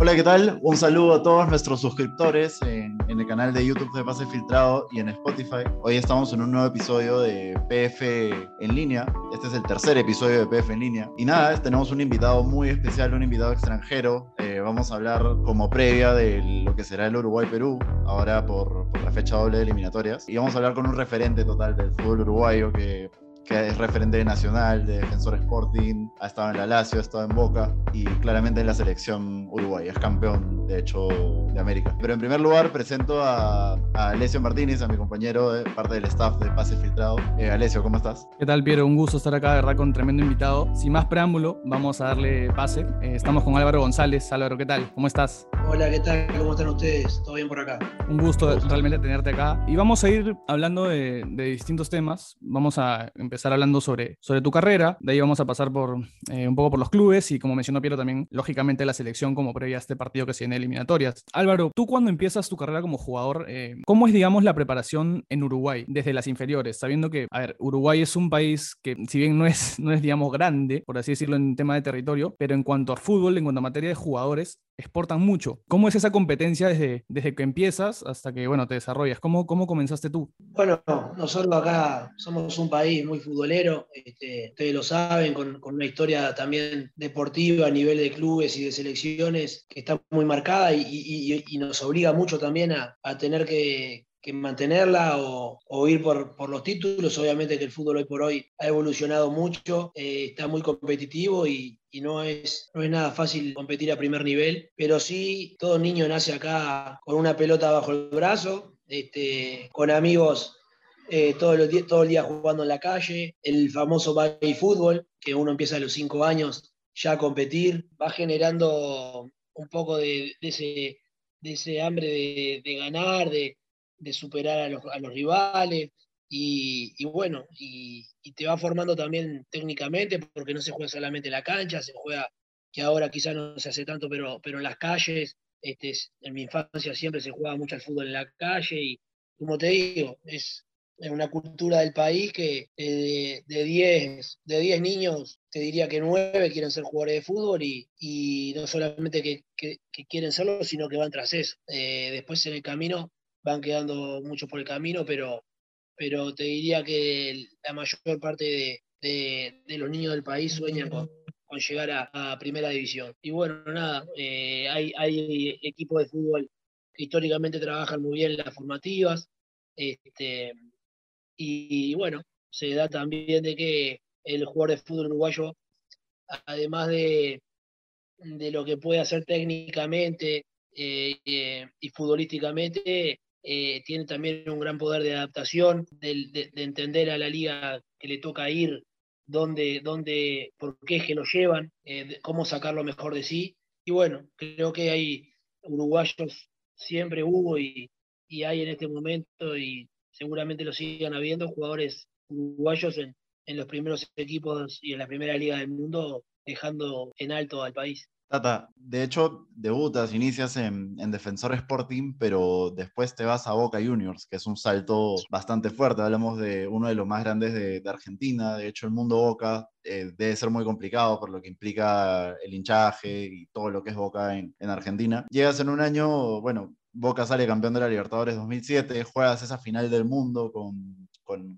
Hola, ¿qué tal? Un saludo a todos nuestros suscriptores en, el canal de YouTube de Pase Filtrado y en Spotify. Hoy estamos en un nuevo episodio de PF en línea. Este es el tercer episodio de PF en línea. Y nada, tenemos un invitado muy especial, un invitado extranjero. Eh, vamos a hablar como previa de lo que será el Uruguay-Perú, ahora por, por la fecha doble de eliminatorias. Y vamos a hablar con un referente total del fútbol uruguayo que que es referente nacional de Defensor Sporting, ha estado en la Lazio, ha estado en Boca y claramente en la selección uruguaya, es campeón de hecho de América. Pero en primer lugar presento a, a Alessio Martínez, a mi compañero, de parte del staff de Pase Filtrado. Eh, Alessio, ¿cómo estás? ¿Qué tal, Piero? Un gusto estar acá, de verdad, con un tremendo invitado. Sin más preámbulo, vamos a darle pase. Eh, estamos con Álvaro González. Álvaro, ¿qué tal? ¿Cómo estás? Hola, ¿qué tal? ¿Cómo están ustedes? ¿Todo bien por acá? Un gusto, realmente tenerte acá. Y vamos a ir hablando de, de distintos temas. Vamos a empezar hablando sobre, sobre tu carrera. De ahí vamos a pasar por eh, un poco por los clubes y, como mencionó Piero, también, lógicamente, la selección como previa a este partido que se viene eliminatorias. Álvaro, tú cuando empiezas tu carrera como jugador, eh, ¿cómo es, digamos, la preparación en Uruguay desde las inferiores? Sabiendo que, a ver, Uruguay es un país que, si bien no es, no es digamos, grande, por así decirlo, en tema de territorio, pero en cuanto a fútbol, en cuanto a materia de jugadores, exportan mucho. ¿Cómo es esa competencia desde, desde que empiezas hasta que, bueno, te desarrollas? ¿Cómo, cómo comenzaste tú? Bueno, nosotros acá somos un país muy futbolero, este, ustedes lo saben, con, con, una historia también deportiva a nivel de clubes y de selecciones que está muy marcada y, y, y nos obliga mucho también a, a tener que, que mantenerla o, ir por, los títulos. Obviamente que el fútbol hoy por hoy ha evolucionado mucho, eh, está muy competitivo y, no, es, no es nada fácil competir a primer nivel, pero sí, todo niño nace acá con una pelota bajo el brazo, este, con amigos eh, todo, el, todo el día jugando en la calle, el famoso baby fútbol, que uno empieza a los cinco años ya a competir, va generando un poco de, ese, de ese hambre de ganar, de, de superar a los, a los rivales y, y bueno, y, y, te va formando también técnicamente porque no se juega solamente en la cancha, se juega, que ahora quizás no se hace tanto, pero, pero en las calles, este, en mi infancia siempre se jugaba mucho al fútbol en la calle y como te digo, es, una cultura del país que eh, de 10 de diez niños, te diría que 9 quieren ser jugadores de fútbol y, y no solamente que, que, que, quieren serlo, sino que van tras eso. Eh, después en el camino van quedando muchos por el camino, pero, pero te diría que la mayor parte de, de, los niños del país sueñan con, con llegar a, a, primera división. Y bueno, nada, eh, hay, hay equipos de fútbol que históricamente trabajan muy bien en las formativas, este, y, y bueno, se da también de que el jugador de fútbol uruguayo, además de, de lo que puede hacer técnicamente eh, eh, y futbolísticamente, eh, tiene también un gran poder de adaptación, de, de, de, entender a la liga que le toca ir, dónde por qué es que lo llevan, eh, cómo sacar lo mejor de sí. Y bueno, creo que hay uruguayos, siempre hubo y, y hay en este momento, y seguramente lo sigan habiendo, jugadores uruguayos en, en los primeros equipos y en la primera liga del mundo, dejando en alto al país. Tata, de hecho, debutas, inicias en, en, Defensor Sporting, pero después te vas a Boca Juniors, que es un salto bastante fuerte. Hablamos de uno de los más grandes de, Argentina. De hecho, el mundo Boca eh, debe ser muy complicado por lo que implica el hinchaje y todo lo que es Boca en, en Argentina. Llegas en un año, bueno, Boca sale campeón de la Libertadores 2007, juegas esa final del mundo con,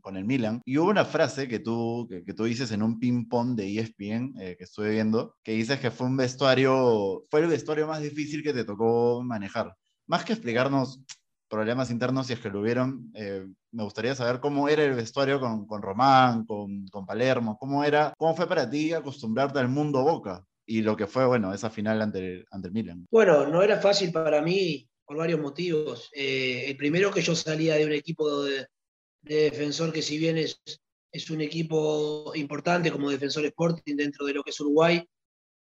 con, el Milan. Y hubo una frase que tú, que, tú dices en un ping-pong de ESPN eh, que estuve viendo, que dices que fue un vestuario, fue el vestuario más difícil que te tocó manejar. Más que explicarnos problemas internos, si es que lo hubieron, eh, me gustaría saber cómo era el vestuario con, con Román, con, con Palermo, cómo, era, cómo fue para ti acostumbrarte al mundo Boca y lo que fue, bueno, esa final ante ante el Milan. Bueno, no era fácil para mí por varios motivos. Eh, el primero que yo salía de un equipo de, de defensor que si bien es, es, un equipo importante como defensor Sporting dentro de lo que es Uruguay,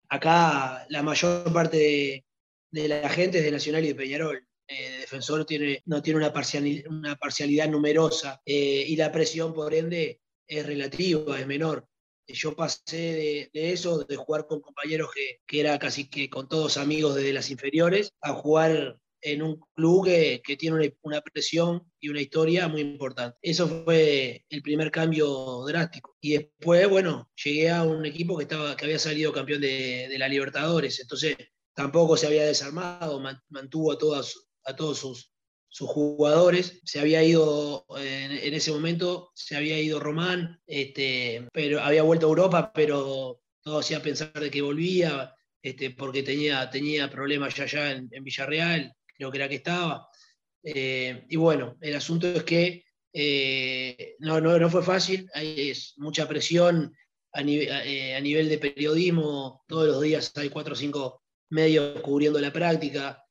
acá la mayor parte de, de la gente es de Nacional y de Peñarol. Eh, defensor tiene, no tiene una parcialidad, una parcialidad numerosa eh, y la presión por ende es relativa, es menor. Yo pasé de, de, eso, de jugar con compañeros que, que era casi que con todos amigos desde las inferiores, a jugar en un club que, que tiene una, una, presión y una historia muy importante. Eso fue el primer cambio drástico. Y después, bueno, llegué a un equipo que, estaba, que había salido campeón de, de la Libertadores. Entonces, tampoco se había desarmado, mantuvo a, todas, a todos sus, sus jugadores. Se había ido, en, ese momento, se había ido Román, este, pero había vuelto a Europa, pero todo hacía pensar de que volvía, este, porque tenía, tenía problemas ya allá en, Villarreal, creo que era que estaba. Eh, y bueno, el asunto es que eh, no, no, no, fue fácil, hay mucha presión a, eh, a, nivel de periodismo, todos los días hay cuatro o cinco medios cubriendo la práctica,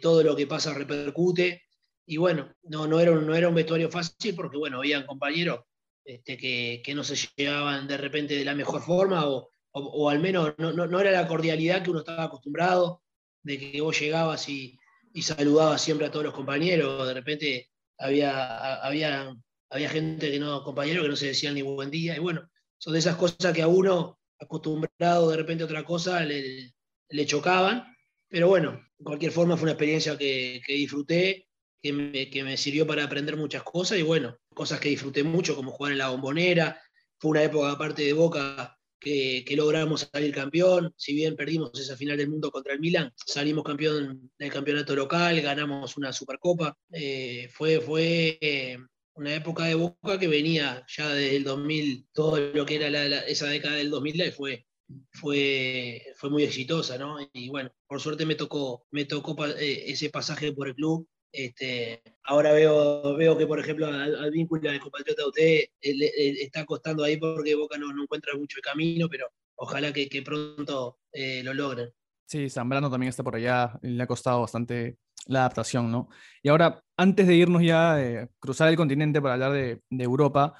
todo lo que pasa repercute. Y bueno, no, no, era, un, no era un vestuario fácil porque, bueno, habían compañeros este, que, que, no se llevaban de repente de la mejor forma o, o, al menos no, no, no, era la cordialidad que uno estaba acostumbrado, de que vos llegabas y, y saludabas siempre a todos los compañeros, de repente había, había, había gente que no, compañeros que no se decían ni buen día, y bueno, son de esas cosas que a uno, acostumbrado de repente a otra cosa, le, le chocaban, pero bueno, de cualquier forma fue una experiencia que, que disfruté, que me, que me, sirvió para aprender muchas cosas. Y bueno, cosas que disfruté mucho, como jugar en la bombonera. Fue una época, aparte de Boca, que, logramos salir campeón. Si bien perdimos esa final del mundo contra el Milan, salimos campeón del campeonato local, ganamos una Supercopa. Eh, fue fue eh, una época de Boca que venía ya desde el 2000, todo lo que era esa década del 2000 fue fue, fue muy exitosa, ¿no? Y bueno, por suerte me tocó, me tocó eh, ese pasaje por el club. Este, ahora veo, veo que, por ejemplo, al, vínculo de compatriota de usted está costando ahí porque Boca no, encuentra mucho el camino, pero ojalá que, pronto eh, lo logren. Sí, Zambrano también está por allá, le ha costado bastante la adaptación, ¿no? Y ahora, antes de irnos ya, eh, cruzar el continente para hablar de, de Europa,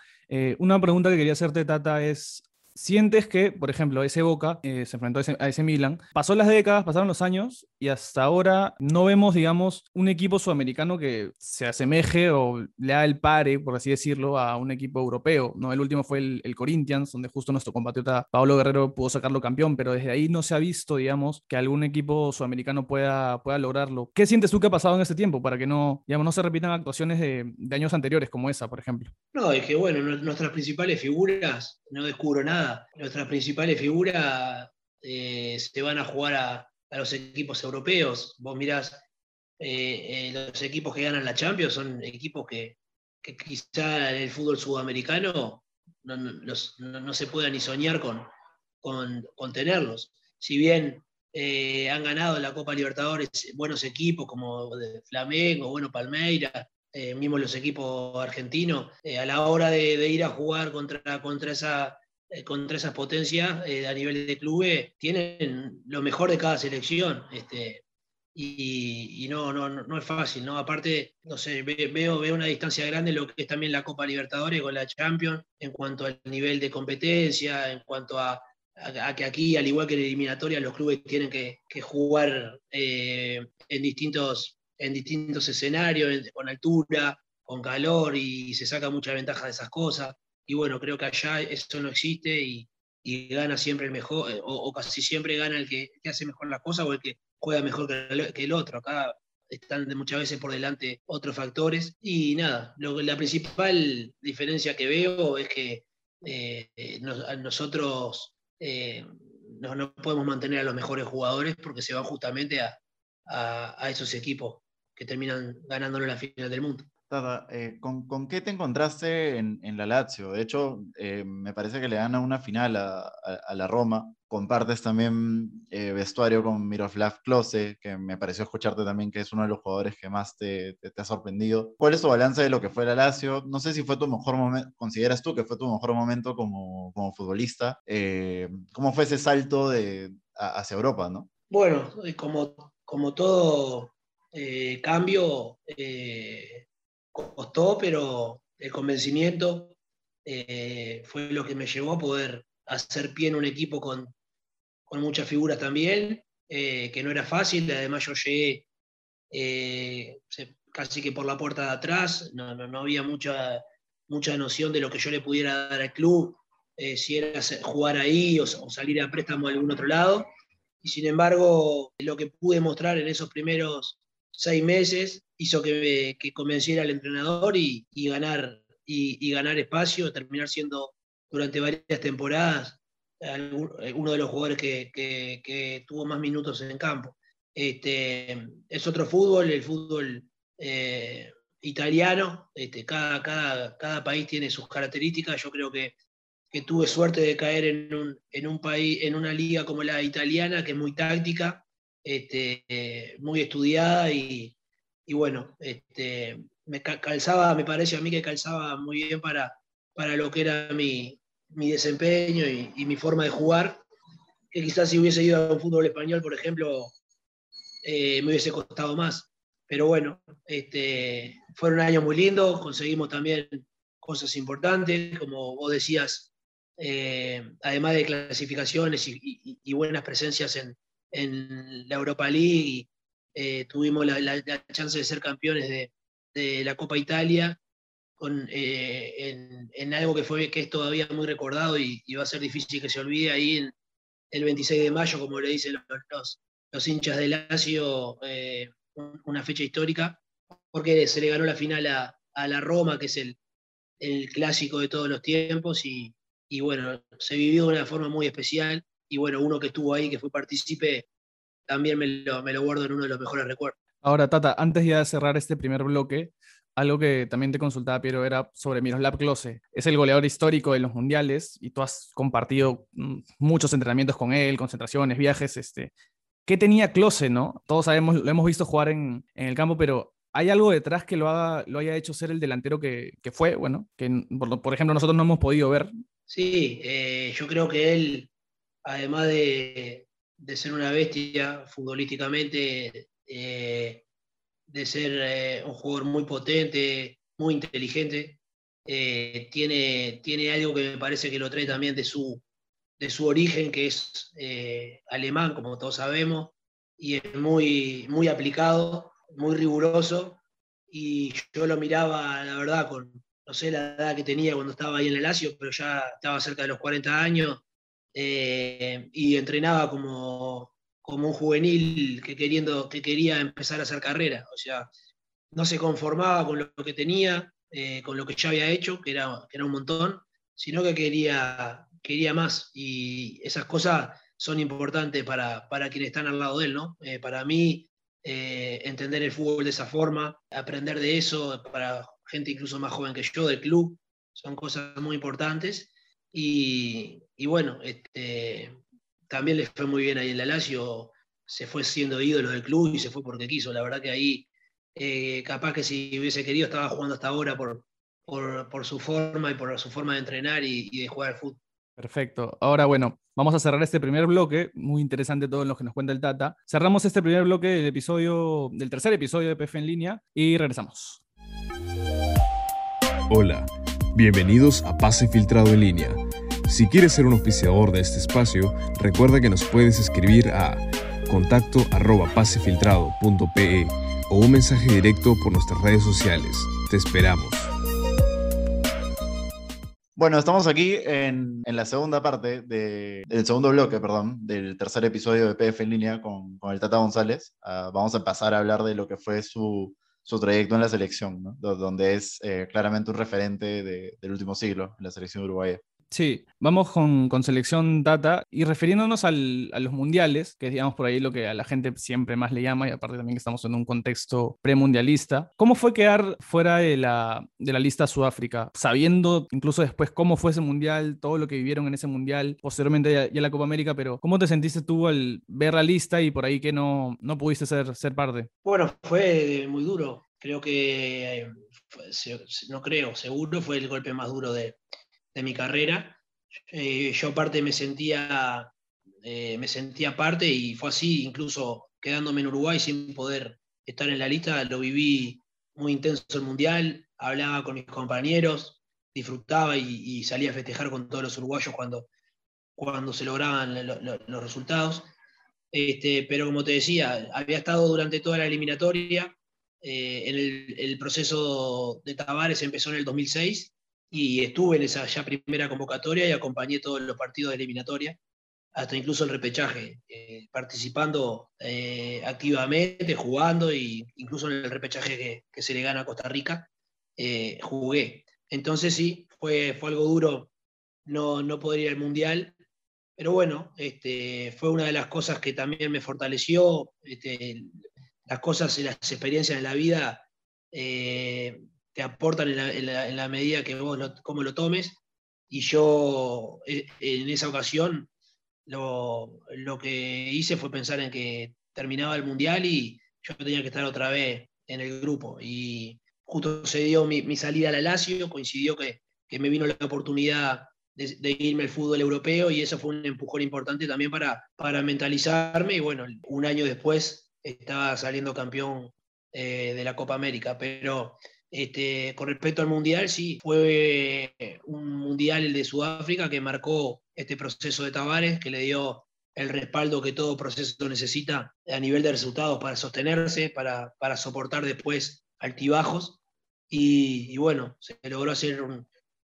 una pregunta que quería hacerte, Tata, es sientes que, por ejemplo, ese Boca eh, se enfrentó a ese, Milan, pasó las décadas, pasaron los años y hasta ahora no vemos, digamos, un equipo sudamericano que se asemeje o le haga el pare, por así decirlo, a un equipo europeo. ¿no? El último fue el, Corinthians, donde justo nuestro compatriota Pablo Guerrero pudo sacarlo campeón, pero desde ahí no se ha visto, digamos, que algún equipo sudamericano pueda, pueda lograrlo. ¿Qué sientes tú que ha pasado en ese tiempo para que no, digamos, no se repitan actuaciones de, de años anteriores como esa, por ejemplo? No, es que, bueno, nuestras principales figuras, no descubro nada nuestras principales figuras eh, se van a jugar a, los equipos europeos. Vos mirás, eh, eh, los equipos que ganan la Champions son equipos que, quizá en el fútbol sudamericano no, se pueda ni soñar con, con, tenerlos. Si bien han ganado la Copa Libertadores buenos equipos como Flamengo, bueno, Palmeiras, mismo los equipos argentinos, a la hora de, ir a jugar contra, contra esa eh, contra esas potencias eh, a nivel de clubes tienen lo mejor de cada selección. Este, y, no, no, no, es fácil, ¿no? Aparte, no sé, veo, veo una distancia grande lo que es también la Copa Libertadores con la Champions en cuanto al nivel de competencia, en cuanto a, que aquí, al igual que en eliminatoria, los clubes tienen que, jugar eh, en, distintos, en distintos escenarios, con altura, con calor, y se saca mucha ventaja de esas cosas y bueno, creo que allá eso no existe y, gana siempre el mejor, eh, o, casi siempre gana el que, hace mejor la cosa o el que juega mejor que el, otro. Acá están muchas veces por delante otros factores. Y nada, lo, la principal diferencia que veo es que eh, nosotros eh, no, podemos mantener a los mejores jugadores porque se van justamente a, a, a esos equipos que terminan ganándolo en la final del mundo. Eh, ¿con, qué te encontraste en, la Lazio? De hecho, eh, me parece que le gana una final a, la Roma. Compartes también eh, vestuario con Miroslav Klose, que me pareció escucharte también que es uno de los jugadores que más te, ha sorprendido. ¿Cuál es tu balance de lo que fue la Lazio? No sé si fue tu mejor momento, ¿consideras tú que fue tu mejor momento como, futbolista? ¿Cómo fue ese salto hacia Europa, no? Bueno, como todo cambio, costó, pero el convencimiento eh, fue lo que me llevó a poder hacer pie en un equipo con, con muchas figuras también, eh, que no era fácil, además yo llegué eh, casi que por la puerta de atrás, no, no, había mucha, mucha noción de lo que yo le pudiera dar al club, si era jugar ahí o, o salir a préstamo a algún otro lado. Y sin embargo, lo que pude mostrar en esos primeros seis meses hizo que, que convenciera al entrenador y, ganar, y, ganar espacio, terminar siendo durante varias temporadas uno de los jugadores que, tuvo más minutos en campo. Este, es otro fútbol, el fútbol italiano, este, cada, cada, cada, país tiene sus características, yo creo que, que tuve suerte de caer en un, en un, país, en una liga como la italiana, que es muy táctica, este, muy estudiada y, y bueno, este, me calzaba, me parece a mí que calzaba muy bien para, para lo que era mi, mi desempeño y, y, mi forma de jugar, que quizás si hubiese ido a un fútbol español, por ejemplo, eh, me hubiese costado más. Pero bueno, este, fueron años muy lindos, conseguimos también cosas importantes, como vos decías, eh, además de clasificaciones y, buenas presencias en, la Europa League, eh, tuvimos la, chance de ser campeones de, la Copa Italia con, eh, en, algo que, fue, que es todavía muy recordado y, va a ser difícil que se olvide ahí en, el 26 de mayo, como le dicen los, los, hinchas de Lazio, una fecha histórica, porque se le ganó la final a, la Roma, que es el, clásico de todos los tiempos, y, bueno, se vivió de una forma muy especial, y bueno, uno que estuvo ahí, que fue partícipe, también me lo, me lo guardo en uno de los mejores recuerdos. Ahora, Tata, antes ya de cerrar este primer bloque, algo que también te consultaba, Piero, era sobre Miroslav Klose. Es el goleador histórico de los mundiales y tú has compartido mm, muchos entrenamientos con él, concentraciones, viajes. Este, ¿Qué tenía Klose, no? Todos sabemos, lo hemos visto jugar en, el campo, pero ¿hay algo detrás que lo, haga, lo haya hecho ser el delantero que, fue? Bueno, que por, ejemplo nosotros no hemos podido ver. Sí, eh, yo creo que él, además de, ser una bestia futbolísticamente, eh, de ser eh, un jugador muy potente, muy inteligente, tiene, tiene algo que me parece que lo trae también de su, de su origen, que es eh, alemán, como todos sabemos, y es muy, muy aplicado, muy riguroso, y yo lo miraba, la verdad, con, no sé la edad que tenía cuando estaba ahí en el Lazio, pero ya estaba cerca de los 40 años, eh, y entrenaba como, como un juvenil que, queriendo, que quería empezar a hacer carrera, o sea, no se conformaba con lo que tenía, eh, con lo que ya había hecho, que era, que era un montón, sino que quería quería más y esas cosas son importantes para, para quienes están al lado de él, ¿no? Eh, para mí, entender el fútbol de esa forma, aprender de eso, para gente incluso más joven que yo del club, son cosas muy importantes. Y, y bueno, este, también le fue muy bien ahí en la Lazio, se fue siendo ídolo del club y se fue porque quiso. La verdad que ahí, eh, capaz que si hubiese querido, estaba jugando hasta ahora por, por, por, su forma y por su forma de entrenar y, y de jugar al fútbol. Perfecto. Ahora, bueno, vamos a cerrar este primer bloque. Muy interesante todo lo que nos cuenta el Tata. Cerramos este primer bloque del episodio, del tercer episodio de PF en línea y regresamos. Hola, bienvenidos a Pase Filtrado en línea. Si quieres ser un auspiciador de este espacio, recuerda que nos puedes escribir a contacto pasefiltrado.pe o un mensaje directo por nuestras redes sociales. Te esperamos. Bueno, estamos aquí en, la segunda parte, del segundo bloque, perdón, del tercer episodio de PF en línea con, el Tata González. Ah, vamos a pasar a hablar de lo que fue su, trayecto en la selección, donde es eh, claramente un referente del último siglo en la selección uruguaya. Sí, vamos con, selección data y refiriéndonos a los mundiales, que es digamos por ahí lo que a la gente siempre más le llama, y aparte también que estamos en un contexto premundialista. ¿Cómo fue quedar fuera de la, de la lista Sudáfrica? Sabiendo incluso después cómo fue ese mundial, todo lo que vivieron en ese mundial, posteriormente ya, la Copa América, pero ¿cómo te sentiste tú al ver la lista y por ahí que no, no pudiste ser, ser parte? Bueno, fue muy duro. Creo que, eh, no creo, seguro fue el golpe más duro de de mi carrera. Eh, yo aparte me sentía, eh, me sentía parte y fue así, incluso quedándome en Uruguay sin poder estar en la lista, lo viví muy intenso el Mundial, hablaba con mis compañeros, disfrutaba y, salía a festejar con todos los uruguayos cuando, cuando se lograban los resultados. Este, pero como te decía, había estado durante toda la eliminatoria, eh, el, el, proceso de Tavares empezó en el 2006 y estuve en esa ya primera convocatoria y acompañé todos los partidos de eliminatoria, hasta incluso el repechaje, eh, participando eh, activamente, jugando, e incluso en el repechaje que, se le gana a Costa Rica, eh, jugué. Entonces sí, fue, fue algo duro no, no poder ir al Mundial, pero bueno, este, fue una de las cosas que también me fortaleció. Este, las cosas y las experiencias en la vida te aportan en la, medida que vos lo, como lo tomes. Y yo eh, en esa ocasión lo, que hice fue pensar en que terminaba el mundial y yo tenía que estar otra vez en el grupo. Y justo se dio mi, salida al Lazio, coincidió que, me vino la oportunidad de, irme al fútbol europeo y eso fue un empujón importante también para, para mentalizarme. Y bueno, un año después estaba saliendo campeón eh, de la Copa América. Pero este, con respecto al Mundial, sí, fue un Mundial el de Sudáfrica que marcó este proceso de Tavares, que le dio el respaldo que todo proceso necesita a nivel de resultados para sostenerse, para, para soportar después altibajos. Y, bueno, se logró hacer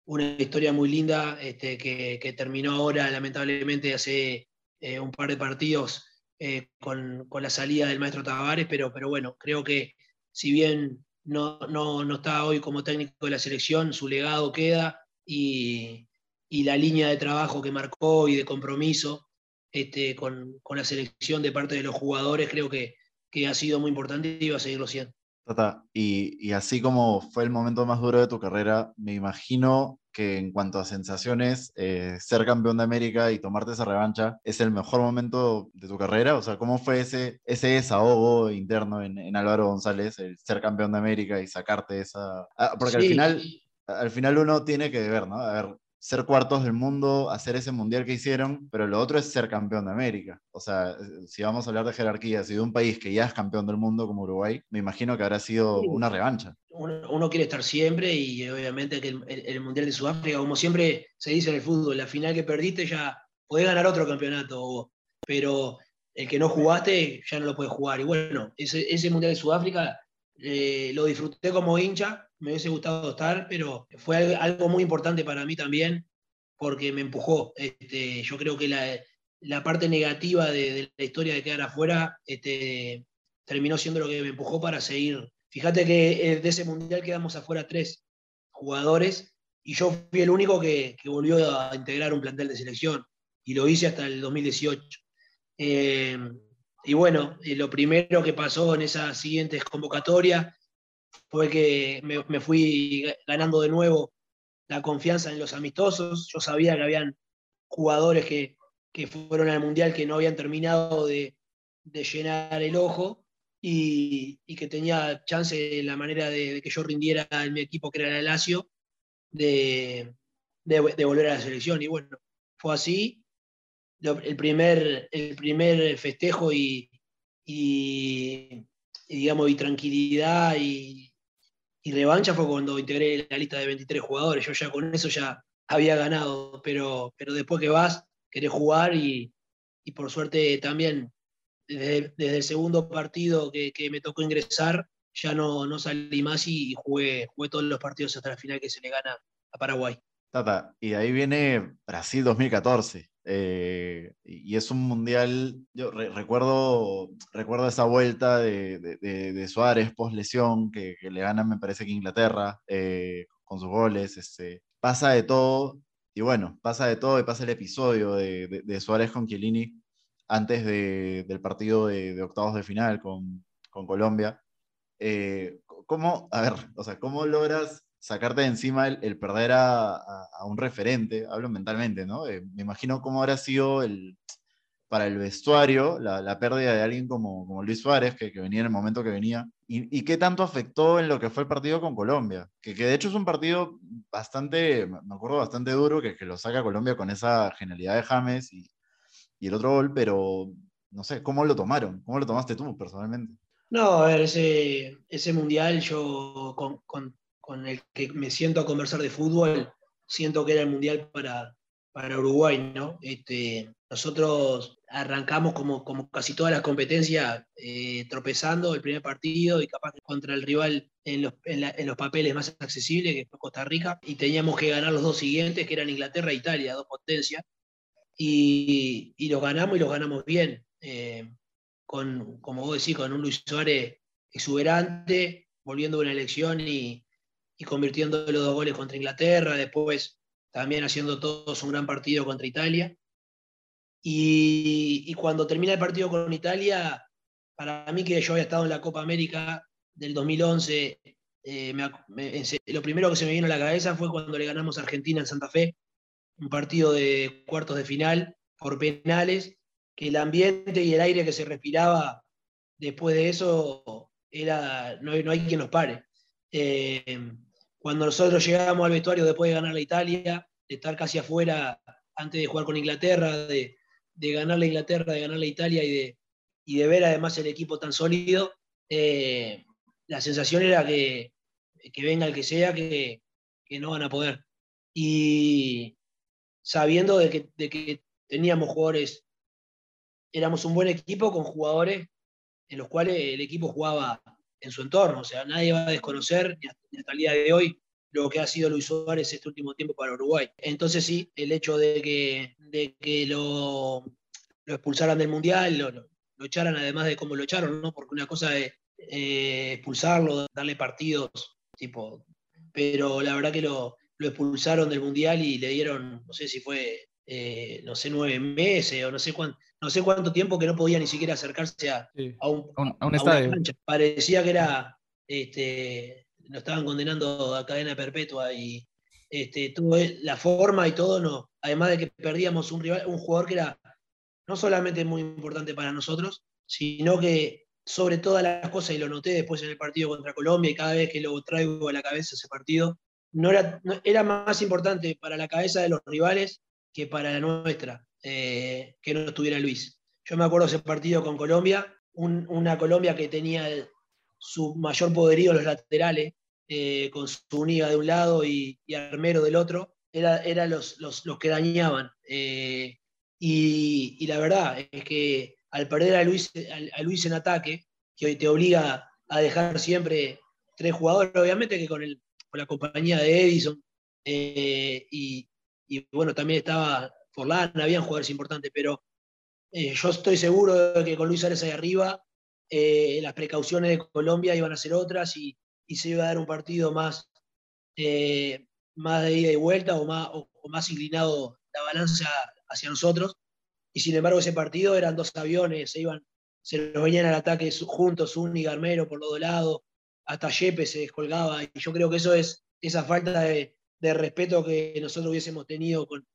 una historia muy linda este, que, terminó ahora, lamentablemente, hace eh, un par de partidos eh, con, la salida del maestro Tavares, pero, pero bueno, creo que si bien no, no, está hoy como técnico de la selección, su legado queda y, la línea de trabajo que marcó y de compromiso este, con, la selección de parte de los jugadores creo que, que ha sido muy importante y va a seguirlo siendo. Tata, y, así como fue el momento más duro de tu carrera, me imagino que en cuanto a sensaciones, eh, ser campeón de América y tomarte esa revancha es el mejor momento de tu carrera. O sea, ¿cómo fue ese, ese desahogo interno en, Álvaro González, el ser campeón de América y sacarte esa... Ah, porque al final al final uno tiene que ver, ¿no? A ver, ser cuartos del mundo, hacer ese mundial que hicieron, pero lo otro es ser campeón de América. O sea, si vamos a hablar de jerarquías y de un país que ya es campeón del mundo como Uruguay, me imagino que habrá sido una revancha. Uno, quiere estar siempre y obviamente que el, mundial de Sudáfrica, como siempre se dice en el fútbol, la final que perdiste ya podés ganar otro campeonato, pero el que no jugaste ya no lo puedes jugar. Y bueno, ese, ese mundial de Sudáfrica eh, lo disfruté como hincha me hubiese gustado estar, pero fue algo muy importante para mí también porque me empujó. Este, yo creo que la, parte negativa de, la historia de quedar afuera este, terminó siendo lo que me empujó para seguir. Fíjate que eh, de ese mundial quedamos afuera tres jugadores y yo fui el único que, volvió a integrar un plantel de selección y lo hice hasta el 2018. Eh, y bueno, eh, lo primero que pasó en esas siguientes convocatorias fue que me, fui ganando de nuevo la confianza en los amistosos. Yo sabía que habían jugadores que, fueron al Mundial que no habían terminado de, llenar el ojo y, que tenía chance, la manera de, que yo rindiera en mi equipo, que era el Lazio, de, volver a la selección. Y bueno, fue así. el, primer, el primer festejo y, y, digamos, y tranquilidad y, y revancha fue cuando integré la lista de 23 jugadores. Yo ya con eso ya había ganado, pero, pero después que vas, querés jugar y, por suerte también desde, el segundo partido que, me tocó ingresar, ya no, no salí más y jugué, jugué todos los partidos hasta la final que se le gana a Paraguay. Tata, y ahí viene Brasil 2014. Eh, y es un mundial, yo recuerdo, recuerdo esa vuelta de, de, Suárez post lesión que, le gana, me parece que Inglaterra, eh, con sus goles. Este, pasa de todo, y bueno, pasa de todo y pasa el episodio de, Suárez con Chiellini antes del partido de, octavos de final con, con Colombia. Eh, ¿Cómo, a ver, o sea, cómo logras sacarte de encima el, perder a, un referente, hablo mentalmente, ¿no? Eh, me imagino cómo habrá sido el, para el vestuario la, pérdida de alguien como, Luis Suárez, que, venía en el momento que venía, y, qué tanto afectó en lo que fue el partido con Colombia, que, de hecho es un partido bastante, me acuerdo, bastante duro, que, lo saca Colombia con esa genialidad de James y, y el otro gol, pero no sé, ¿cómo lo tomaron? ¿Cómo lo tomaste tú personalmente? No, a ver, ese, mundial yo con el que me siento a conversar de fútbol, siento que era el mundial para, para Uruguay, ¿no? Este, nosotros arrancamos como, como casi todas las competencias eh, tropezando el primer partido y capaz contra el rival en los, en, los, papeles más accesibles, que fue Costa Rica, y teníamos que ganar los dos siguientes, que eran Inglaterra e Italia, dos potencias, y, y los ganamos y los ganamos bien, eh, con, como vos decís, con un Luis Suárez exuberante, volviendo a una elección y, y convirtiendo los dos goles contra Inglaterra, después también haciendo todos un gran partido contra Italia. Y, cuando termina el partido con Italia, para mí que yo había estado en la Copa América del 2011, eh, lo primero que se me vino a la cabeza fue cuando le ganamos a Argentina en Santa Fe, un partido de cuartos de final por penales, que el ambiente y el aire que se respiraba después de eso era, no, hay quien nos pare. Eh, cuando nosotros llegamos al vestuario después de ganar la Italia, de estar casi afuera antes de jugar con Inglaterra, de, ganar la Inglaterra, de ganar la Italia y de, de ver además el equipo tan sólido, eh, la sensación era que, venga el que sea, que, no van a poder. Y sabiendo de de que teníamos jugadores, éramos un buen equipo con jugadores en los cuales el equipo jugaba en su entorno. O sea, nadie va a desconocer, hasta el día de hoy, lo que ha sido Luis Suárez este último tiempo para Uruguay. Entonces sí, el hecho de que, de que lo, lo expulsaran del Mundial, lo, lo, echaran además de cómo lo echaron, ¿no? Porque una cosa es eh, expulsarlo, darle partidos, tipo, pero la verdad que lo, lo expulsaron del Mundial y le dieron, no sé si fue eh, no sé, nueve meses o no sé, cuánto, no sé cuánto tiempo que no podía ni siquiera acercarse a, un, estadio. Parecía que era, este, lo estaban condenando a cadena perpetua y este, tuvo la forma y todo, no. Además de que perdíamos un, rival, un jugador que era no solamente muy importante para nosotros, sino que sobre todas las cosas, y lo noté después en el partido contra Colombia, y cada vez que lo traigo a la cabeza ese partido, no era, era más importante para la cabeza de los rivales que para la nuestra, eh, que no estuviera Luis. Yo me acuerdo ese partido con Colombia, una Colombia que tenía su mayor poderío en los laterales, eh, con su Uniga de un lado y, Armero del otro, eran era los, los, que dañaban. Eh, y, la verdad es que al perder a Luis, a, Luis en ataque, que hoy te obliga a dejar siempre tres jugadores, obviamente que con, la compañía de Edison y, y bueno, también estaba Forlán, habían jugadores importantes, pero eh, yo estoy seguro de que con Luis Suárez ahí arriba, eh, las precauciones de Colombia iban a ser otras y, se iba a dar un partido más, eh, más de ida y vuelta o más, o, más inclinado la balanza hacia nosotros. Y sin embargo, ese partido eran dos aviones, se iban, se los venían al ataque juntos, un y Garmero por los dos lados, hasta Yepe se descolgaba. Y yo creo que eso es esa falta de, de respeto que nosotros hubiésemos tenido con,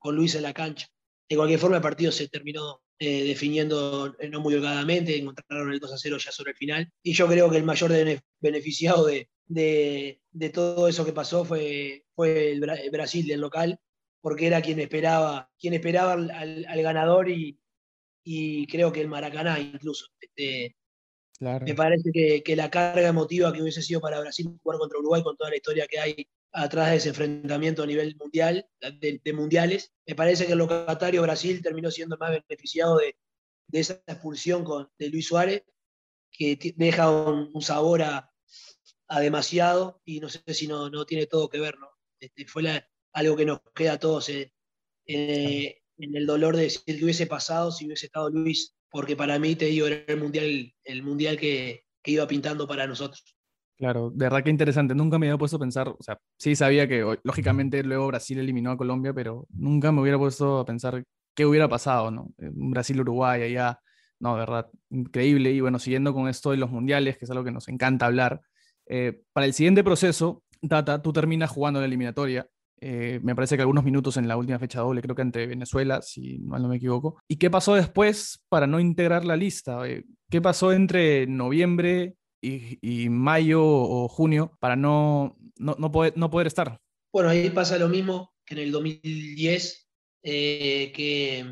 con Luis en la cancha. De cualquier forma, el partido se terminó eh, definiendo eh, no muy holgadamente, encontraron el 2 a 0 ya sobre el final. Y yo creo que el mayor beneficiado de, de, todo eso que pasó fue, fue el, Brasil del local, porque era quien esperaba, quien esperaba al, ganador y, y, creo que el Maracaná incluso. Este, Me parece que, que, la carga emotiva que hubiese sido para Brasil jugar contra Uruguay con toda la historia que hay atrás de ese enfrentamiento a nivel mundial, de, mundiales. Me parece que el locatario Brasil terminó siendo más beneficiado de, esa expulsión con, de Luis Suárez, que deja un, sabor a, demasiado y no sé si no, no tiene todo que ver, ¿no? Este, fue algo que nos queda a todos eh, eh, en el dolor de decir que hubiese pasado si hubiese estado Luis, porque para mí, te digo, era el mundial, el mundial que iba pintando para nosotros. Claro, de verdad que interesante. Nunca me había puesto a pensar, o sea, sí sabía que lógicamente luego Brasil eliminó a Colombia, pero nunca me hubiera puesto a pensar qué hubiera pasado, ¿no? Eh, Brasil-Uruguay allá, no, de verdad, increíble. Y bueno, siguiendo con esto de los mundiales, que es algo que nos encanta hablar, eh, para el siguiente proceso, Tata, tú terminas jugando la eliminatoria. Eh, me parece que algunos minutos en la última fecha doble, creo que ante Venezuela, si mal no me equivoco. ¿Y qué pasó después para no integrar la lista? ¿Qué pasó entre noviembre y, mayo o junio para no, no, poder, no poder estar. Bueno, ahí pasa lo mismo que en el 2010, eh, que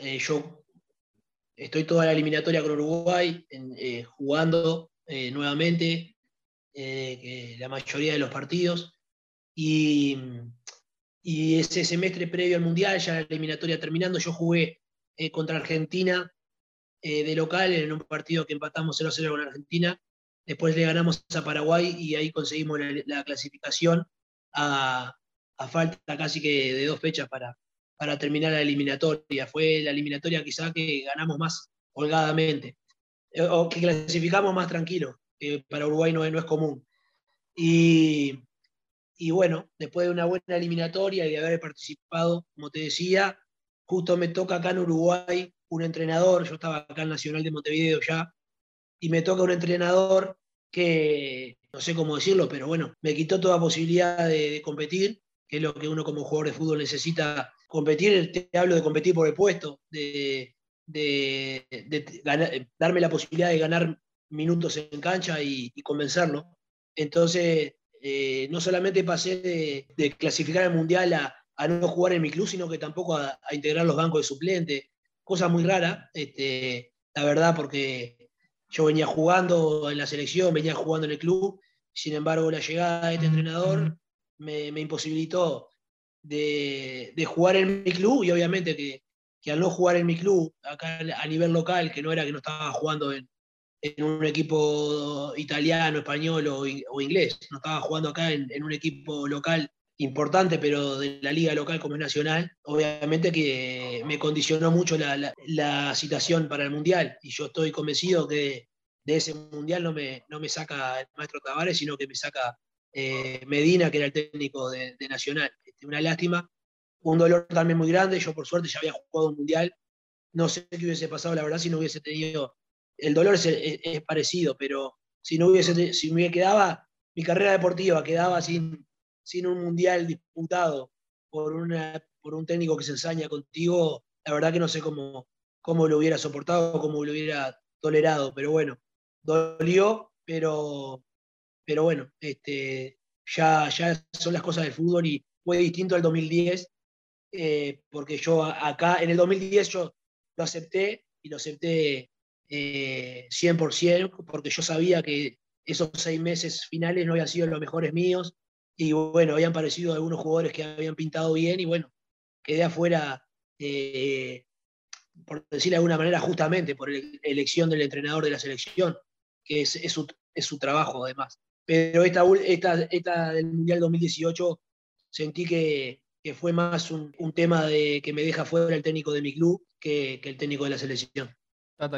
eh, yo estoy toda la eliminatoria con Uruguay eh, jugando nuevamente la mayoría de los partidos y, y, ese semestre previo al Mundial, ya la eliminatoria terminando, yo jugué contra Argentina eh, de local en un partido que empatamos 0-0 con Argentina. Después le ganamos a Paraguay y ahí conseguimos la, clasificación a, falta casi que de dos fechas para, para terminar la eliminatoria. Fue la eliminatoria quizá que ganamos más holgadamente, eh, o que clasificamos más tranquilo, que para Uruguay no, no es común. Y, y, bueno, después de una buena eliminatoria y de haber participado, como te decía, justo me toca acá en Uruguay un entrenador, yo estaba acá en Nacional de Montevideo ya, y me toca un entrenador que, no sé cómo decirlo, pero bueno, me quitó toda posibilidad de, competir, que es lo que uno como jugador de fútbol necesita competir, te hablo de competir por el puesto, de, darme la posibilidad de ganar minutos en cancha y, convencerlo. Entonces, eh, no solamente pasé de, clasificar al Mundial a, no jugar en mi club, sino que tampoco a, integrar los bancos de suplente, cosa muy rara, este, la verdad, porque yo venía jugando en la selección, venía jugando en el club, sin embargo la llegada de este entrenador me, imposibilitó de, jugar en mi club y obviamente que, al no jugar en mi club, acá a nivel local, que no era que no estaba jugando en, un equipo italiano, español o, inglés, no estaba jugando acá en, un equipo local importante, pero de la liga local como es nacional, obviamente que me condicionó mucho la, la, citación para el Mundial. Y yo estoy convencido que de ese Mundial no me, no me saca el maestro Tavares, sino que me saca eh, Medina, que era el técnico de, Nacional. Este, una lástima, un dolor también muy grande. Yo, por suerte, ya había jugado un Mundial. No sé qué hubiese pasado, la verdad, si no hubiese tenido. El dolor es, es, parecido, pero si no hubiese, si me quedaba, mi carrera deportiva quedaba sin, sin un mundial disputado por, una, por un técnico que se ensaña contigo, la verdad que no sé cómo, cómo lo hubiera soportado, cómo lo hubiera tolerado, pero bueno, dolió, pero, pero bueno, este, ya, ya son las cosas del fútbol y fue distinto al 2010, eh, porque yo acá, en el 2010 yo lo acepté y lo acepté 100%, eh, porque yo sabía que esos seis meses finales no habían sido los mejores míos, y bueno, habían parecido algunos jugadores que habían pintado bien y bueno, quedé afuera, eh, por decirlo de alguna manera, justamente por elección del entrenador de la selección, que es, su, trabajo además. Pero esta, esta, esta del Mundial 2018 sentí que, fue más un, tema de que me deja fuera el técnico de mi club que, que el técnico de la selección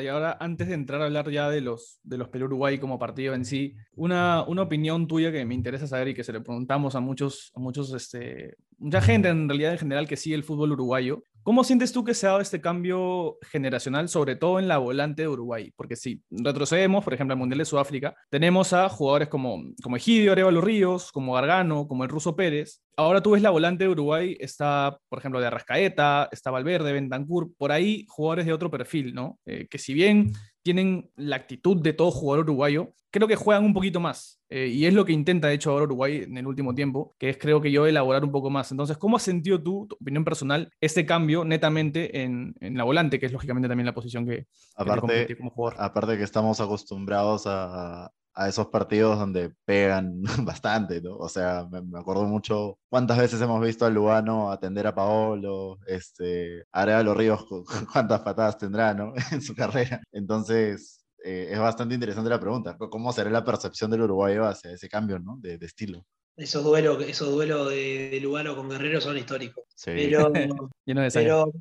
y ahora antes de entrar a hablar ya de los, de los Perú Uruguay como partido en sí, una, una opinión tuya que me interesa saber y que se le preguntamos a muchos, a muchos este, mucha gente en realidad en general que sigue el fútbol uruguayo. ¿Cómo sientes tú que se ha dado este cambio generacional, sobre todo en la volante de Uruguay? Porque si retrocedemos, por ejemplo, al Mundial de Sudáfrica, tenemos a jugadores como, como Egidio Arevalo Ríos, como Gargano, como el Ruso Pérez. Ahora tú ves la volante de Uruguay, está, por ejemplo, de Arrascaeta, está Valverde, Bentancur, por ahí jugadores de otro perfil, ¿no? Eh, que si bien tienen la actitud de todo jugador uruguayo, creo que juegan un poquito más. Eh, y es lo que intenta, de hecho, ahora Uruguay en el último tiempo, que es creo que yo elaborar un poco más. Entonces, ¿cómo has sentido tú, tu opinión personal, este cambio netamente en, la volante, que es lógicamente también la posición que, aparte, como jugador? Aparte que estamos acostumbrados a, a esos partidos donde pegan bastante, ¿no? O sea, me, acuerdo mucho cuántas veces hemos visto a Lugano atender a Paolo, este, a los Ríos, cuántas patadas tendrá, ¿no? en su carrera. Entonces, eh, es bastante interesante la pregunta. ¿Cómo será la percepción del uruguayo hacia ese cambio, ¿no? De, estilo. Esos duelos, esos duelos de, Lugano con Guerrero son históricos. Sí. Pero, pero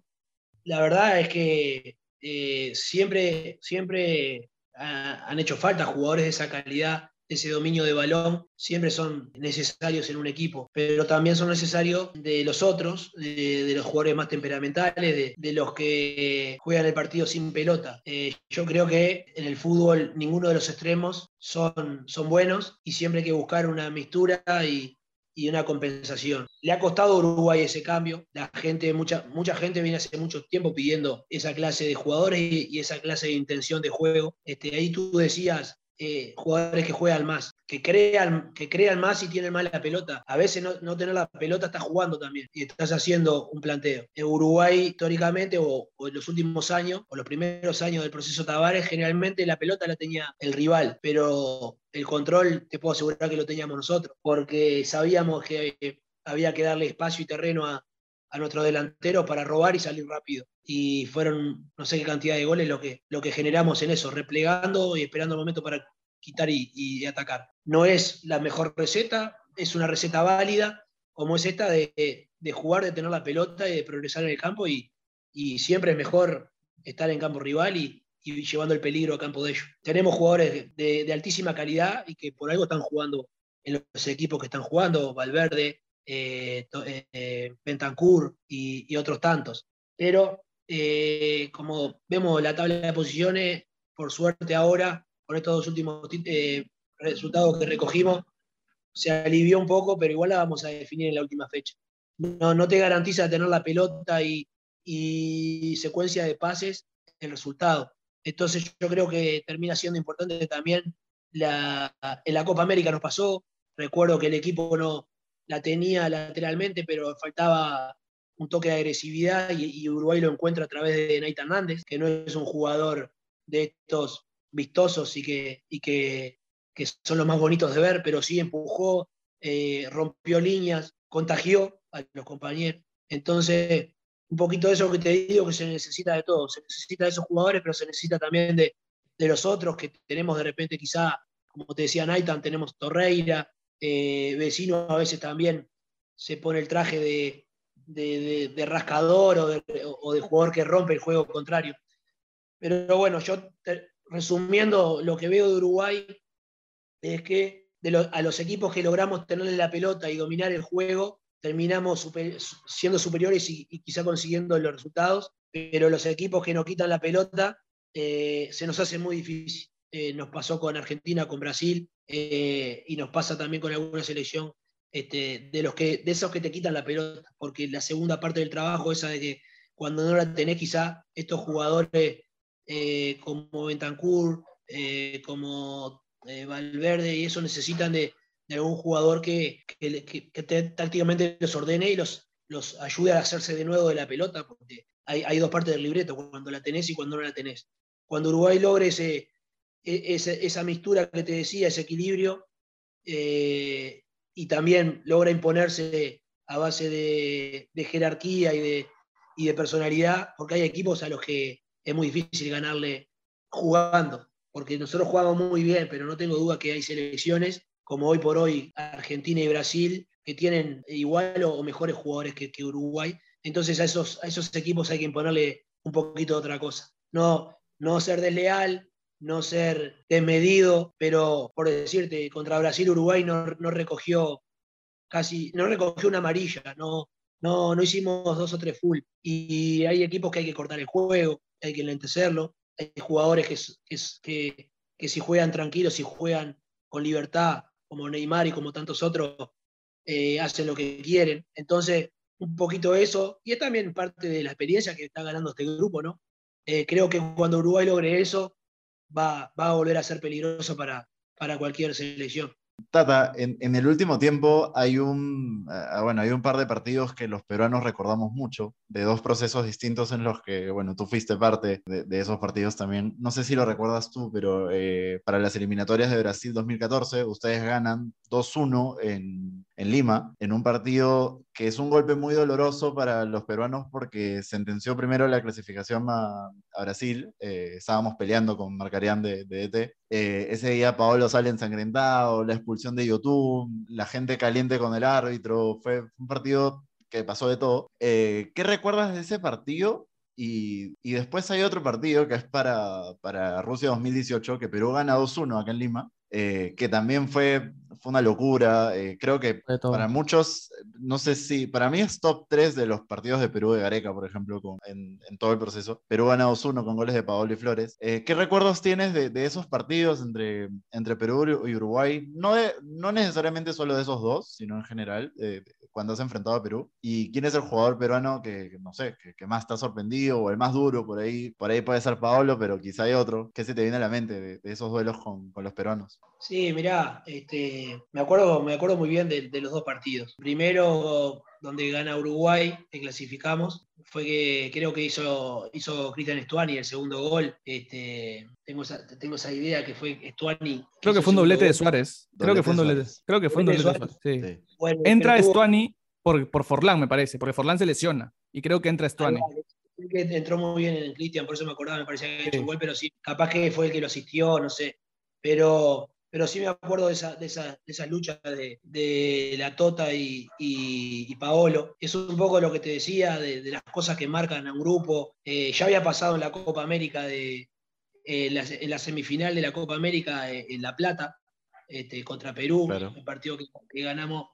la verdad es que eh, siempre, siempre han hecho falta jugadores de esa calidad, ese dominio de balón, siempre son necesarios en un equipo, pero también son necesarios de los otros, de, los jugadores más temperamentales, de, los que juegan el partido sin pelota. Eh, yo creo que en el fútbol ninguno de los extremos son, son buenos y siempre hay que buscar una mistura y, y una compensación. Le ha costado a Uruguay ese cambio. La gente, mucha, mucha gente viene hace mucho tiempo pidiendo esa clase de jugadores y, esa clase de intención de juego. Este, ahí tú decías, eh, jugadores que juegan más, que crean, que crean más y tienen más la pelota. A veces no, tener la pelota estás jugando también y estás haciendo un planteo. En Uruguay, históricamente, o, en los últimos años, o los primeros años del proceso Tavares, generalmente la pelota la tenía el rival, pero el control te puedo asegurar que lo teníamos nosotros, porque sabíamos que había que darle espacio y terreno a, a nuestros delanteros para robar y salir rápido. Y fueron no sé qué cantidad de goles lo que, lo que generamos en eso, replegando y esperando el momento para quitar y, atacar. No es la mejor receta, es una receta válida, como es esta de, jugar, de tener la pelota y de progresar en el campo y, siempre es mejor estar en campo rival y, llevando el peligro a campo de ellos. Tenemos jugadores de, altísima calidad y que por algo están jugando en los equipos que están jugando, Valverde, eh, eh, y, otros tantos. pero eh, como vemos la tabla de posiciones, por suerte ahora, con estos dos últimos eh, resultados que recogimos, se alivió un poco, pero igual la vamos a definir en la última fecha. No, no te garantiza tener la pelota y, y secuencia de pases el resultado. Entonces yo creo que termina siendo importante también la, en la Copa América nos pasó, recuerdo que el equipo no la tenía lateralmente, pero faltaba un toque de agresividad y, Uruguay lo encuentra a través de Nathan Hernández, que no es un jugador de estos vistosos y que, y que, que son los más bonitos de ver, pero sí empujó, eh, rompió líneas, contagió a los compañeros. Entonces, un poquito de eso que te digo, que se necesita de todo. Se necesita de esos jugadores, pero se necesita también de, los otros que tenemos de repente quizá, como te decía Naitan, tenemos Torreira, eh, vecino a veces también se pone el traje de, rascador o de, jugador que rompe el juego contrario. Pero bueno, yo resumiendo lo que veo de Uruguay es que a los equipos que logramos tenerle la pelota y dominar el juego, terminamos siendo superiores y, quizá consiguiendo los resultados, pero los equipos que nos quitan la pelota eh, se nos hace muy difícil. Eh, nos pasó con Argentina, con Brasil, eh, y nos pasa también con alguna selección este, de, los que, de esos que te quitan la pelota, porque la segunda parte del trabajo, esa de que cuando no la tenés, quizá estos jugadores como Bentancur, como Valverde, y eso necesitan de, de algún jugador que, tácticamente los ordene y los, los ayude a hacerse de nuevo de la pelota, porque hay, dos partes del libreto, cuando la tenés y cuando no la tenés. Cuando Uruguay logre ese, e, esa mistura que te decía, ese equilibrio, eh, y también logra imponerse a base de, jerarquía y de, y de personalidad, porque hay equipos a los que es muy difícil ganarle jugando, porque nosotros jugamos muy bien, pero no tengo duda que hay selecciones como hoy por hoy Argentina y Brasil, que tienen igual o, mejores jugadores que, Uruguay. Entonces a esos, a esos equipos hay que imponerle un poquito de otra cosa. No, no ser desleal, no ser desmedido, pero por decirte, contra Brasil Uruguay no, recogió casi, no recogió una amarilla, no, no, no hicimos dos o tres full. Y hay equipos que hay que cortar el juego, hay que lentecerlo. Hay jugadores que, que, que si juegan tranquilos, si juegan con libertad, como Neymar y como tantos otros, eh, hacen lo que quieren. Entonces, un poquito eso, y es también parte de la experiencia que está ganando este grupo, ¿no? Eh, creo que cuando Uruguay logre eso, va, va a volver a ser peligroso para, para cualquier selección. Tata, en, el último tiempo hay un, ah, bueno, hay un par de partidos que los peruanos recordamos mucho, de dos procesos distintos en los que, bueno, tú fuiste parte de, esos partidos también. No sé si lo recuerdas tú, pero eh, para las eliminatorias de Brasil 2014, ustedes ganan 2-1 en, en Lima, en un partido que es un golpe muy doloroso para los peruanos porque sentenció primero la clasificación a, Brasil, eh, estábamos peleando con Marcarián de, de ET, eh, ese día Paolo sale ensangrentado, la expulsión de YouTube, la gente caliente con el árbitro, fue un partido que pasó de todo. Eh, ¿Qué recuerdas de ese partido? Y, y, después hay otro partido que es para, para Rusia 2018, que Perú gana 2-1 acá en Lima, eh, que también fue, fue una locura. Eh, creo que para muchos, no sé si, para mí es top 3 de los partidos de Perú de Gareca, por ejemplo, con, en, en, todo el proceso. Perú gana 2-1 con goles de Paolo y Flores. Eh, ¿Qué recuerdos tienes de, de, esos partidos entre, entre Perú y Uruguay? No, de, no necesariamente solo de esos dos, sino en general, cuando has enfrentado a Perú. ¿Y quién es el jugador peruano que, no sé, que, que, más está sorprendido o el más duro por ahí? Por ahí puede ser Paolo, pero quizá hay otro. ¿Qué se te viene a la mente de, de esos duelos con, con los peruanos? Sí, mirá, este, me, acuerdo, me acuerdo muy bien de, los dos partidos. Primero, donde gana Uruguay, que clasificamos, fue que creo que hizo, hizo Cristian Estuani el segundo gol. Este, tengo, esa, tengo esa idea que fue Estuani. Creo que fue un doblete de Suárez. Creo que fue un doblete. Creo que fue un doblete de Suárez. entra Estuani por, por Forlán, me parece, porque Forlán se lesiona. Y creo que entra Estuani. que entró muy bien en Cristian, por eso me acordaba, me parecía que había hecho un gol, pero sí, capaz que fue el que lo asistió, no sé. Pero pero sí me acuerdo de esa, de esa, de lucha de, la Tota y, y, Paolo. Es un poco lo que te decía de, las cosas que marcan a un grupo. Eh, ya había pasado en la Copa América, de, eh, en la semifinal de la Copa América eh, en La Plata, este, contra Perú, el partido que, ganamos.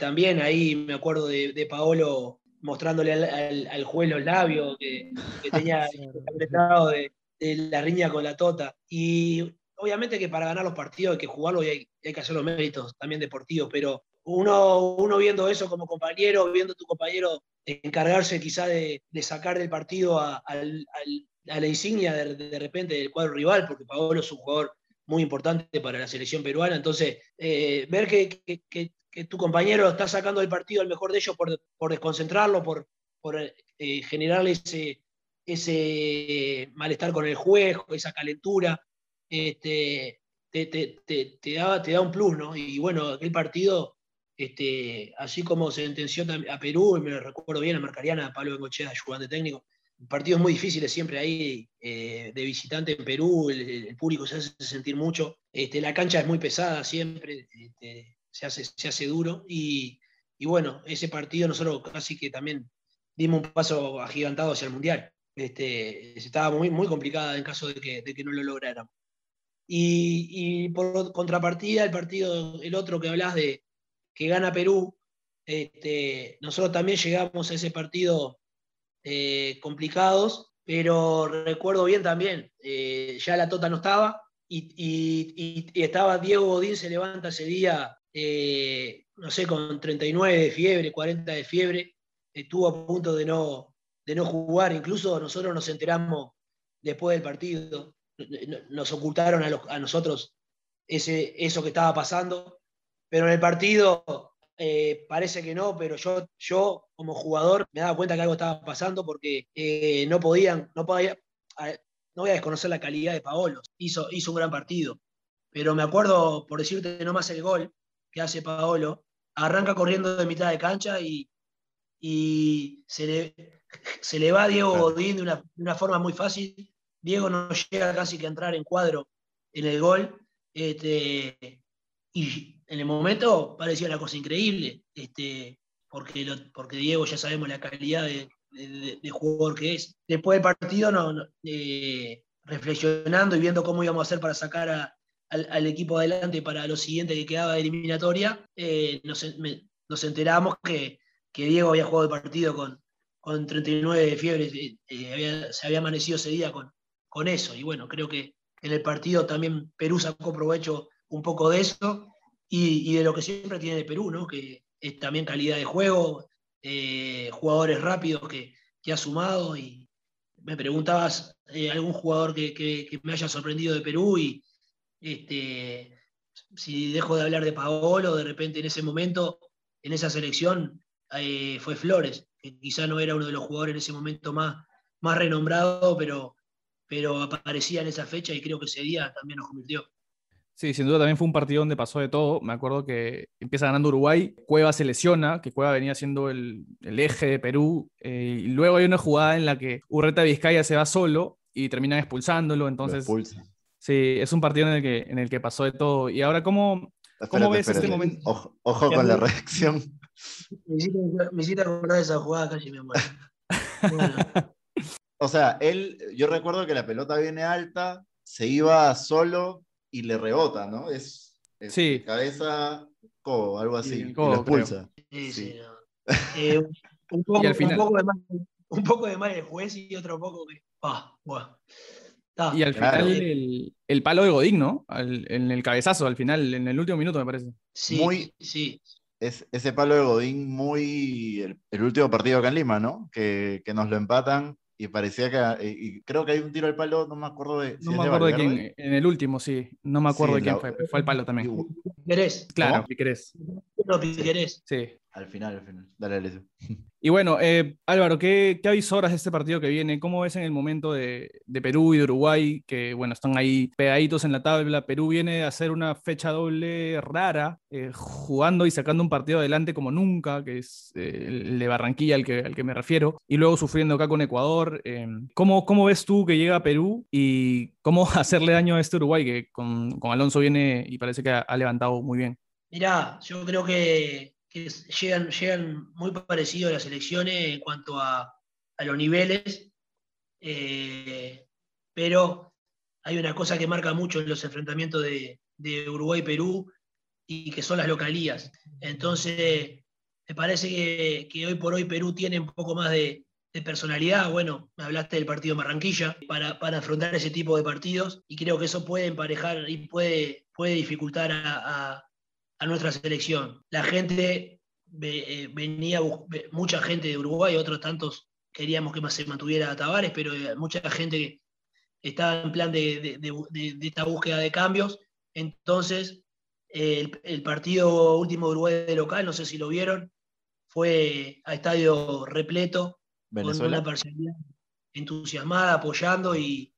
también ahí me acuerdo de, Paolo mostrándole al, juez los labios que, tenía apretado de, la riña con la tota. Y obviamente que para ganar los partidos hay que jugarlo y hay, que hacer los méritos también deportivos, pero uno, uno viendo eso como compañero, viendo a tu compañero encargarse quizá de, sacar del partido a, la insignia de, repente del cuadro rival, porque Paolo es un jugador muy importante para la selección peruana, entonces eh, ver que, tu compañero está sacando del partido el mejor de ellos por, desconcentrarlo, por, eh, generarle ese, ese malestar con el juez, esa calentura, este, te, te, da, te da un plus, ¿no? Y bueno, aquel partido, este, así como se sentenció a Perú, y me recuerdo bien, a Marcariana, a Pablo Bengochea, ayudante técnico, partidos muy difíciles siempre ahí eh, de visitante en Perú, el, público se hace sentir mucho, este, la cancha es muy pesada siempre, este, se, hace, se hace duro y, bueno, ese partido nosotros casi que también dimos un paso agigantado hacia el Mundial. Este, estaba muy, muy complicada en caso de que, de que no lo lográramos. Y, por contrapartida, el partido, el otro que hablas de que gana Perú, este, nosotros también llegamos a ese partido eh, complicados, pero recuerdo bien también, eh, ya la Tota no estaba y, estaba Diego Godín, se levanta ese día, eh, no sé, con 39 de fiebre, 40 de fiebre, estuvo a punto de no, de no jugar, incluso nosotros nos enteramos después del partido nos ocultaron a, nosotros ese, eso que estaba pasando, pero en el partido eh, parece que no, pero yo, yo como jugador me daba cuenta que algo estaba pasando porque eh, no podían, no podía, no voy a desconocer la calidad de Paolo, hizo, hizo un gran partido, pero me acuerdo, por decirte nomás el gol que hace Paolo, arranca corriendo de mitad de cancha y, y se, le, se le va a Diego Godín de una, de una forma muy fácil Diego no llega casi que a entrar en cuadro en el gol. Este, y en el momento parecía una cosa increíble, este, porque, porque Diego ya sabemos la calidad de, jugador que es. Después del partido, no, eh, reflexionando y viendo cómo íbamos a hacer para sacar al, equipo adelante para lo siguiente que quedaba de eliminatoria, eh, nos, enteramos que, Diego había jugado el partido con, con 39 de fiebre, eh, se había amanecido ese día con, con eso. Y bueno, creo que en el partido también Perú sacó provecho un poco de eso y, de lo que siempre tiene de Perú, ¿no? que es también calidad de juego, eh, jugadores rápidos que, ha sumado. Y me preguntabas eh, algún jugador que, me haya sorprendido de Perú y este, si dejo de hablar de Paolo, de repente en ese momento, en esa selección, eh, fue Flores, que quizá no era uno de los jugadores en ese momento más, más renombrado, pero pero aparecía en esa fecha y creo que ese día también nos convirtió. Sí, sin duda también fue un partido donde pasó de todo. Me acuerdo que empieza ganando Uruguay, Cueva se lesiona, que Cueva venía siendo el, eje de Perú, eh, y luego hay una jugada en la que Urreta Vizcaya se va solo y terminan expulsándolo, entonces... Sí, es un partido en el, que, en el que pasó de todo. Y ahora, ¿cómo, ¿cómo ves este momento? Ojo, con la reacción. Me hiciste acordar de esa jugada casi me muero. Bueno. O sea, él, yo recuerdo que la pelota viene alta, se iba solo y le rebota, ¿no? Es, sí. cabeza, codo, algo así, y lo expulsa. Sí, sí. Eh, un, poco, y al final... un, poco de mal, un poco de mal el juez y otro poco que. Ah, bueno. y al final el, el, palo de Godín, ¿no? en el cabezazo, al final, en el último minuto, me parece. Sí, muy, sí. Es, ese palo de Godín, muy. El, el, último partido acá en Lima, ¿no? Que, que nos lo empatan y parecía que, y creo que hay un tiro al palo, no me acuerdo de... no me acuerdo de quién, en el último, sí, no me acuerdo de quién fue, fue el palo también. ¿Querés? Claro, Piquerés. No, Piquerés. Sí. Al final, al final. Dale, dale. Y bueno, eh, Álvaro, ¿qué, ¿qué avisoras de este partido que viene? ¿Cómo ves en el momento de, de, Perú y de Uruguay, que bueno, están ahí pegaditos en la tabla? Perú viene a hacer una fecha doble rara, eh, jugando y sacando un partido adelante como nunca, que es eh, el de Barranquilla al que, al que me refiero, y luego sufriendo acá con Ecuador. ¿cómo, ¿Cómo ves tú que llega a Perú y cómo hacerle daño a este Uruguay que con, con Alonso viene y parece que ha levantado muy bien? Mirá, yo creo que llegan, llegan muy parecidos a las elecciones en cuanto a, los niveles, eh, pero hay una cosa que marca mucho en los enfrentamientos de, Uruguay-Perú y que son las localías. Entonces, me parece que, hoy por hoy Perú tiene un poco más de, personalidad. Bueno, me hablaste del partido Marranquilla para, para, afrontar ese tipo de partidos y creo que eso puede emparejar y puede, puede dificultar a, nuestra selección. La gente eh, venía, mucha gente de Uruguay, otros tantos queríamos que más se mantuviera a Tavares, pero eh, mucha gente estaba en plan de, esta búsqueda de cambios. Entonces, el, partido último de Uruguay de local, no sé si lo vieron, fue a estadio repleto, con una personalidad entusiasmada, apoyando y,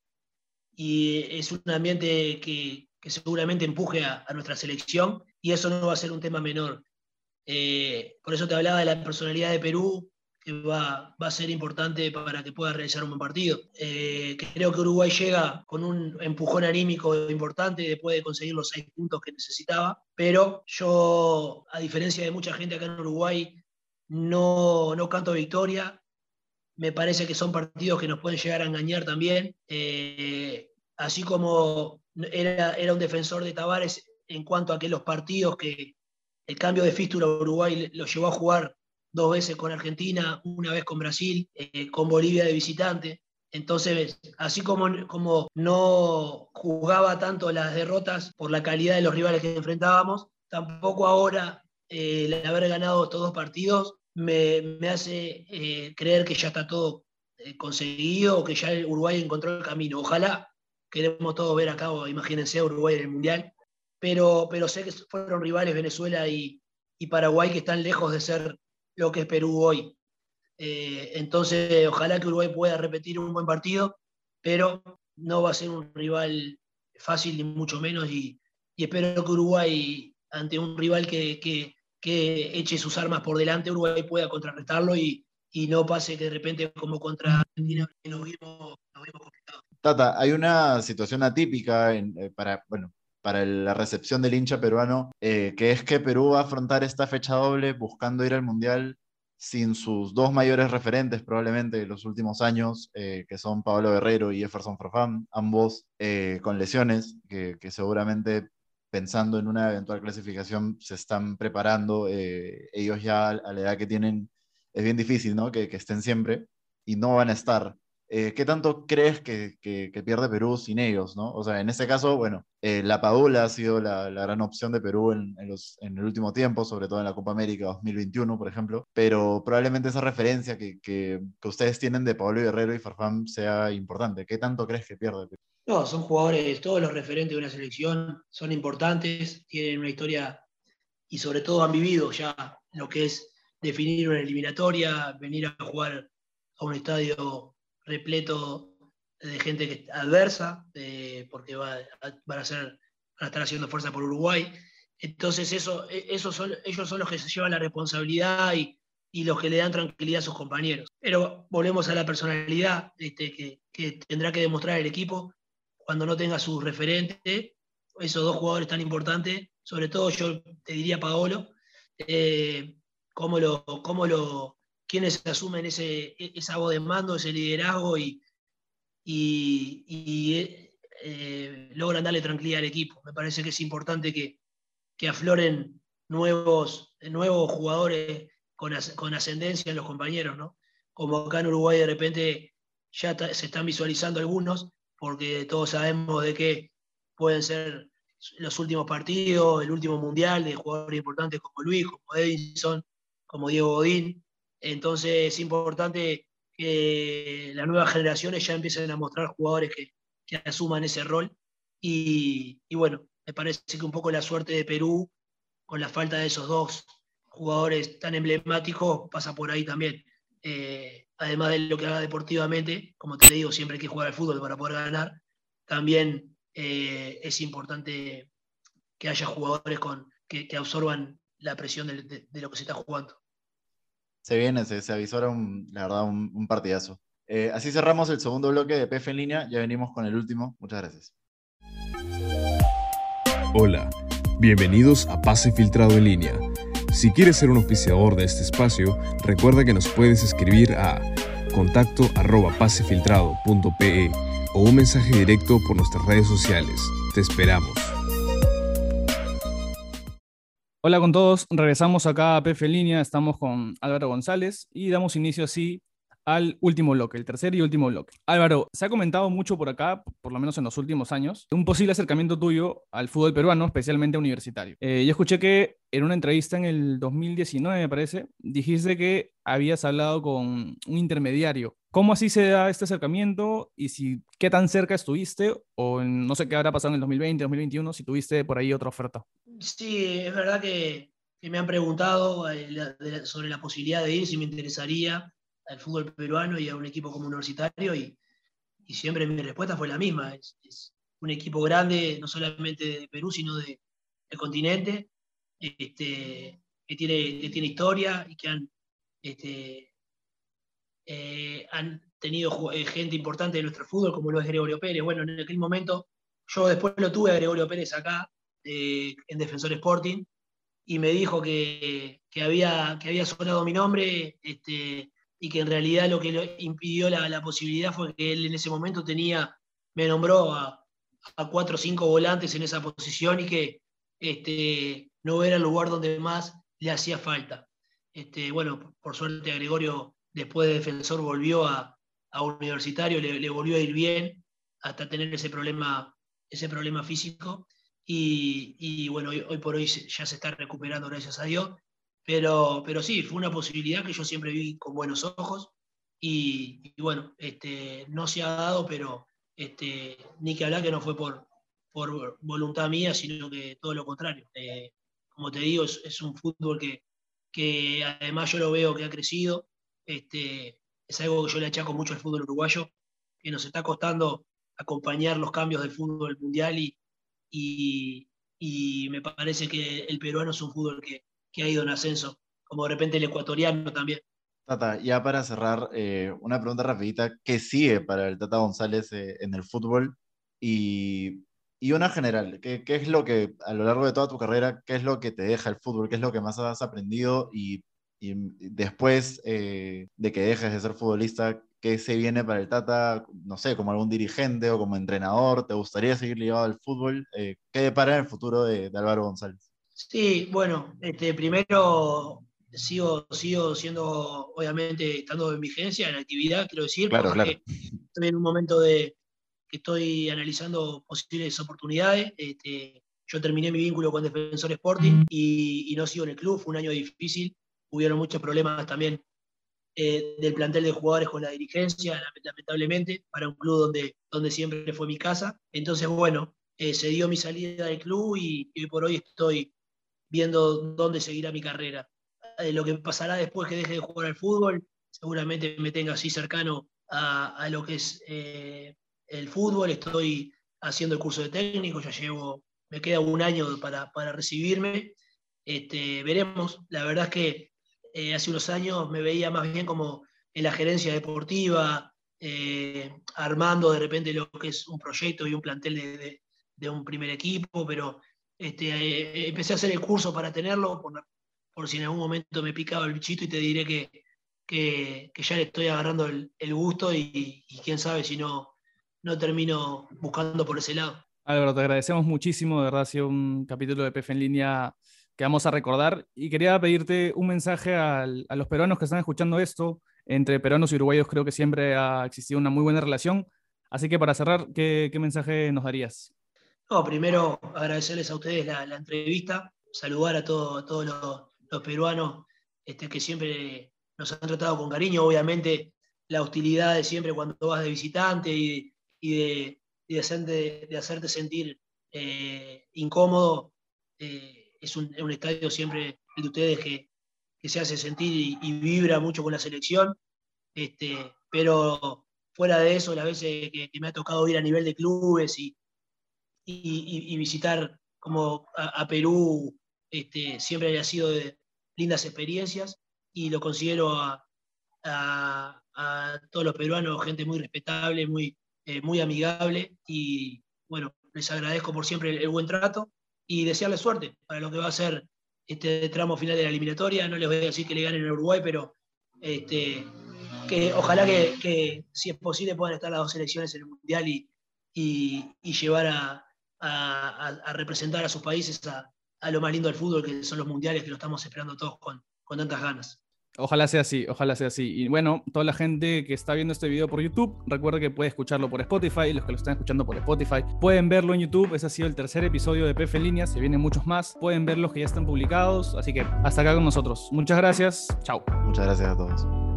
es un ambiente que, seguramente empuje a, nuestra selección y eso no va a ser un tema menor. Eh, por eso te hablaba de la personalidad de Perú, que va, a ser importante para que pueda realizar un buen partido. Eh, creo que Uruguay llega con un empujón anímico importante después de conseguir los seis puntos que necesitaba, pero yo, a diferencia de mucha gente acá en Uruguay, no, no canto victoria. Me parece que son partidos que nos pueden llegar a engañar también. Eh, así como era, era un defensor de Tavares en cuanto a que los partidos que el cambio de fístula Uruguay lo llevó a jugar dos veces con Argentina, una vez con Brasil, eh, con Bolivia de visitante. Entonces, así como, como no jugaba tanto las derrotas por la calidad de los rivales que enfrentábamos, tampoco ahora eh, el haber ganado estos dos partidos me, hace eh, creer que ya está todo eh, conseguido que ya Uruguay encontró el camino. Ojalá queremos todos ver acá, imagínense Uruguay en el Mundial, pero, pero sé que fueron rivales Venezuela y, Paraguay que están lejos de ser lo que es Perú hoy. entonces, ojalá que Uruguay pueda repetir un buen partido, pero no va a ser un rival fácil ni mucho menos y, espero que Uruguay, ante un rival que, que eche sus armas por delante, Uruguay pueda contrarrestarlo y, no pase que de repente como contra Argentina nos vimos, complicados. Tata, hay una situación atípica eh, para, bueno, para la recepción del hincha peruano, eh, que es que Perú va a afrontar esta fecha doble buscando ir al Mundial sin sus dos mayores referentes probablemente de los últimos años, eh, que son Pablo Guerrero y Jefferson Farfán, ambos con lesiones que, seguramente pensando en una eventual clasificación, se están preparando. Eh, ellos ya a la edad que tienen es bien difícil, ¿no? Que estén siempre y no van a estar. Eh, ¿Qué tanto crees que, que, pierde Perú sin ellos, no? O sea, en este caso, bueno, eh, la Padula ha sido la, la, gran opción de Perú en, en, los, en, el último tiempo, sobre todo en la Copa América 2021, por ejemplo, pero probablemente esa referencia que, que, ustedes tienen de Pablo Guerrero y Farfán sea importante. ¿Qué tanto crees que pierde Perú? No, son jugadores, todos los referentes de una selección son importantes, tienen una historia y sobre todo han vivido ya lo que es definir una eliminatoria, venir a jugar a un estadio repleto de gente adversa, porque va, van, a estar haciendo fuerza por Uruguay. Entonces eso, eso son, ellos son los que se llevan la responsabilidad y, los que le dan tranquilidad a sus compañeros. Pero volvemos a la personalidad este, que, que tendrá que demostrar el equipo cuando no tenga su referente, esos dos jugadores tan importantes, sobre todo yo te diría Paolo, eh, cómo lo, cómo lo, quienes asumen ese, esa voz de mando, ese liderazgo y, y, eh, logran darle tranquilidad al equipo. Me parece que es importante que, afloren nuevos, nuevos jugadores con, con, ascendencia en los compañeros, ¿no? Como acá en Uruguay de repente ya se están visualizando algunos porque todos sabemos de que pueden ser los últimos partidos, el último mundial de jugadores importantes como Luis, como Edison, como Diego Godín. Entonces es importante que las nuevas generaciones ya empiecen a mostrar jugadores que, asuman ese rol. Y, bueno, me parece que un poco la suerte de Perú, con la falta de esos dos jugadores tan emblemáticos, pasa por ahí también. Eh, además de lo que haga deportivamente, como te digo, siempre hay que jugar al fútbol para poder ganar, también eh, es importante que haya jugadores con, que, absorban la presión de, lo que se está jugando. Se viene, se, se avisora un, la verdad un, partidazo. Eh, así cerramos el segundo bloque de PF en línea, ya venimos con el último. Muchas gracias. Hola, bienvenidos a Pase Filtrado en línea si quieres ser un auspiciador de este espacio, recuerda que nos puedes escribir a contacto arroba pasefiltrado.pe o un mensaje directo por nuestras redes sociales. Te esperamos. Hola con todos, regresamos acá a PF Línea, estamos con Álvaro González y damos inicio así al último bloque, el tercer y último bloque. Álvaro, se ha comentado mucho por acá, por lo menos en los últimos años, un posible acercamiento tuyo al fútbol peruano, especialmente universitario. Eh, yo escuché que en una entrevista en el 2019, me parece, dijiste que habías hablado con un intermediario. ¿Cómo así se da este acercamiento y si qué tan cerca estuviste o no sé qué habrá pasado en el 2020, 2021, si tuviste por ahí otra oferta? Sí, es verdad que, me han preguntado eh, sobre la posibilidad de ir, si me interesaría al fútbol peruano y a un equipo como universitario y, siempre mi respuesta fue la misma. Es, un equipo grande, no solamente de Perú, sino de, del continente, este, que, tiene, que tiene historia y que han, este, eh, han tenido eh, gente importante de nuestro fútbol, como lo es Gregorio Pérez. Bueno, en aquel momento yo después lo tuve a Gregorio Pérez acá en Defensor Sporting, y me dijo que, había, que sonado mi nombre este, y que en realidad lo que le impidió la, posibilidad fue que él en ese momento tenía, me nombró a, cuatro o cinco volantes en esa posición y que este, no era el lugar donde más le hacía falta. Este, bueno, por suerte a Gregorio, después de defensor, volvió a, universitario, le, volvió a ir bien hasta tener ese problema, ese problema físico y, bueno, hoy, por hoy ya se está recuperando, gracias a Dios. Pero, pero sí, fue una posibilidad que yo siempre vi con buenos ojos y, bueno, este, no se ha dado, pero este, ni que hablar que no fue por, por voluntad mía, sino que todo lo contrario. Eh, como te digo, es, un fútbol que, que, además yo lo veo que ha crecido. Este, es algo que yo le achaco mucho al fútbol uruguayo, que nos está costando acompañar los cambios del fútbol mundial y, me parece que el peruano es un fútbol que, ha ido en ascenso, como de repente el ecuatoriano también. Tata, ya para cerrar, eh, una pregunta rapidita, ¿qué sigue para el Tata González eh, en el fútbol? Y, una general, ¿qué, ¿qué, es lo que a lo largo de toda tu carrera, qué es lo que te deja el fútbol? ¿Qué es lo que más has aprendido? Y, después eh, de que dejes de ser futbolista, ¿Qué se viene para el Tata? No sé, como algún dirigente o como entrenador. ¿Te gustaría seguir ligado al fútbol? Eh, ¿Qué depara en el futuro de, Álvaro González? Sí, bueno, este, primero sigo, sigo siendo, obviamente, estando en vigencia, en actividad, quiero decir, claro, claro. estoy en un momento de que estoy analizando posibles oportunidades. Este, yo terminé mi vínculo con Defensor Sporting y, y, no sigo en el club, fue un año difícil, hubieron muchos problemas también eh, del plantel de jugadores con la dirigencia, lamentablemente, para un club donde, donde siempre fue mi casa. Entonces, bueno, eh, se dio mi salida del club y, hoy por hoy estoy viendo dónde seguirá mi carrera. Eh, lo que pasará después que deje de jugar al fútbol, seguramente me tenga así cercano a, lo que es el fútbol. Estoy haciendo el curso de técnico, ya llevo, me queda un año para, para recibirme. Este, veremos, la verdad es que eh, hace unos años me veía más bien como en la gerencia deportiva, eh, armando de repente lo que es un proyecto y un plantel de, un primer equipo, pero este, eh, empecé a hacer el curso para tenerlo, por, si en algún momento me picaba el bichito y te diré que, que, ya le estoy agarrando el, gusto y, quién sabe si no, no termino buscando por ese lado. Álvaro, te agradecemos muchísimo, de verdad ha sido un capítulo de PF en línea que vamos a recordar. Y quería pedirte un mensaje a los peruanos que están escuchando esto. Entre peruanos y uruguayos creo que siempre ha existido una muy buena relación. Así que para cerrar, ¿qué, mensaje nos darías? No, primero agradecerles a ustedes la, entrevista, saludar a, todos los, peruanos este, que siempre nos han tratado con cariño. Obviamente la hostilidad de siempre cuando vas de visitante y, de, de, hacerte, sentir eh, incómodo. Eh, es un, estadio siempre de ustedes que, se hace sentir y, vibra mucho con la selección. Este, pero fuera de eso, las veces que, me ha tocado ir a nivel de clubes y, y, visitar como a, Perú, este, siempre ha sido de lindas experiencias y lo considero a, todos los peruanos gente muy respetable, muy, eh, muy amigable y bueno, les agradezco por siempre el buen trato y desearle suerte para lo que va a ser este tramo final de la eliminatoria. No les voy a decir que le ganen a Uruguay, pero este, que ojalá que, si es posible, puedan estar las dos selecciones en el Mundial y, y, llevar a, representar a sus países a, a lo más lindo del fútbol, que son los mundiales, que lo estamos esperando todos con, con tantas ganas. Ojalá sea así, ojalá sea así. Y bueno, toda la gente que está viendo este video por YouTube, recuerda que puede escucharlo por Spotify. Los que lo están escuchando por Spotify pueden verlo en YouTube. Ese ha sido el tercer episodio de PF en línea. Se vienen muchos más. Pueden ver los que ya están publicados. Así que hasta acá con nosotros. Muchas gracias. Chao. Muchas gracias a todos.